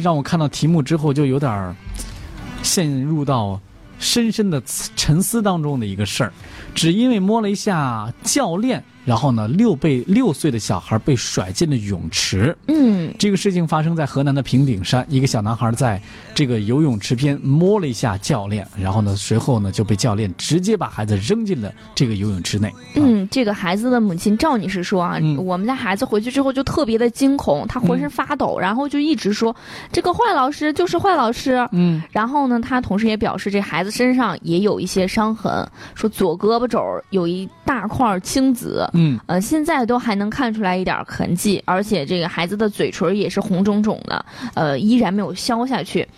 让我看到题目之后就有点陷入到深深的沉思当中的一个事儿，只因为摸了一下教练。然后呢，六被六岁的小孩被甩进了泳池。嗯，这个事情发生在河南的平顶山，一个小男孩在这个游泳池边摸了一下教练，然后呢，随后呢就被教练直接把孩子扔进了这个游泳池内。嗯，这个孩子的母亲赵女士说啊，我们家孩子回去之后就特别的惊恐，他浑身发抖，然后就一直说这个坏老师就是坏老师。嗯，然后呢，他同时也表示这孩子身上也有一些伤痕，说左胳膊肘有一大块青紫。嗯，呃，现在都还能看出来一点痕迹，而且这个孩子的嘴唇也是红肿肿的，呃，依然没有消下去。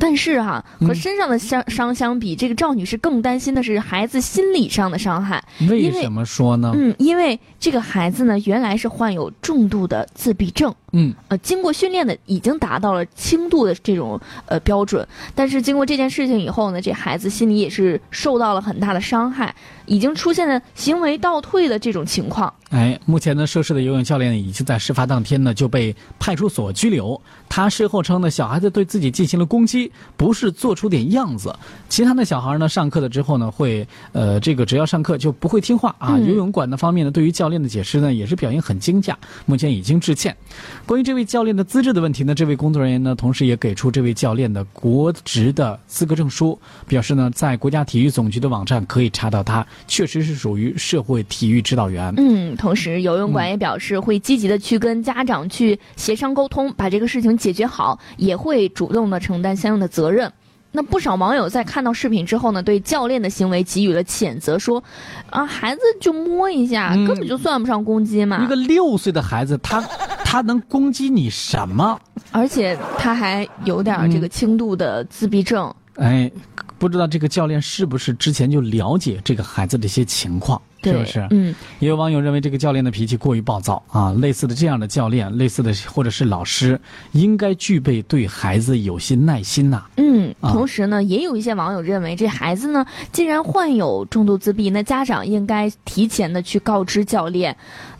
但是哈，和身上的伤伤相比，这个赵女士更担心的是孩子心理上的伤害。为什么说呢？嗯，因为这个孩子呢，原来是患有重度的自闭症。嗯，呃，经过训练的已经达到了轻度的这种呃标准，但是经过这件事情以后呢，这孩子心里也是受到了很大的伤害，已经出现了行为倒退的这种情况。哎，目前呢，涉事的游泳教练已经在事发当天呢就被派出所拘留。他事后称呢，小孩子对自己进行了攻击，不是做出点样子。其他的小孩呢，上课了之后呢，会呃，这个只要上课就不会听话啊。游泳馆的方面呢，对于教练的解释呢，也是表现很惊讶，目前已经致歉。关于这位教练的资质的问题呢，这位工作人员呢，同时也给出这位教练的国职的资格证书，表示呢，在国家体育总局的网站可以查到他确实是属于社会体育指导员。嗯。同时，游泳馆也表示会积极的去跟家长去协商沟通，把这个事情解决好，也会主动的承担相应的责任。那不少网友在看到视频之后呢，对教练的行为给予了谴责，说：“啊，孩子就摸一下，根本就算不上攻击嘛。一个六岁的孩子，他他能攻击你什么？而且他还有点这个轻度的自闭症。哎，不知道这个教练是不是之前就了解这个孩子的一些情况？”是不是？嗯，也有网友认为这个教练的脾气过于暴躁啊。类似的这样的教练，类似的或者是老师，应该具备对孩子有些耐心呐。嗯，同时呢，也有一些网友认为，这孩子呢，既然患有重度自闭，那家长应该提前的去告知教练。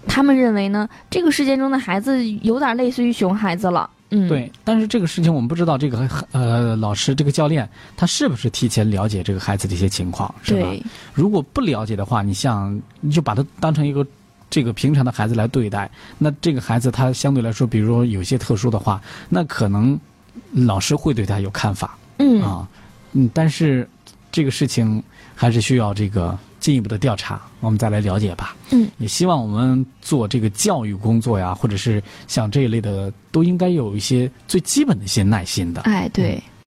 他们认为呢，这个事件中的孩子有点类似于熊孩子了。嗯，对，但是这个事情我们不知道，这个呃老师这个教练他是不是提前了解这个孩子的一些情况，是吧？如果不了解的话，你像你就把他当成一个这个平常的孩子来对待，那这个孩子他相对来说，比如说有些特殊的话，那可能老师会对他有看法，嗯啊，嗯，但是这个事情还是需要这个。进一步的调查，我们再来了解吧。嗯，也希望我们做这个教育工作呀，或者是像这一类的，都应该有一些最基本的一些耐心的。哎，对。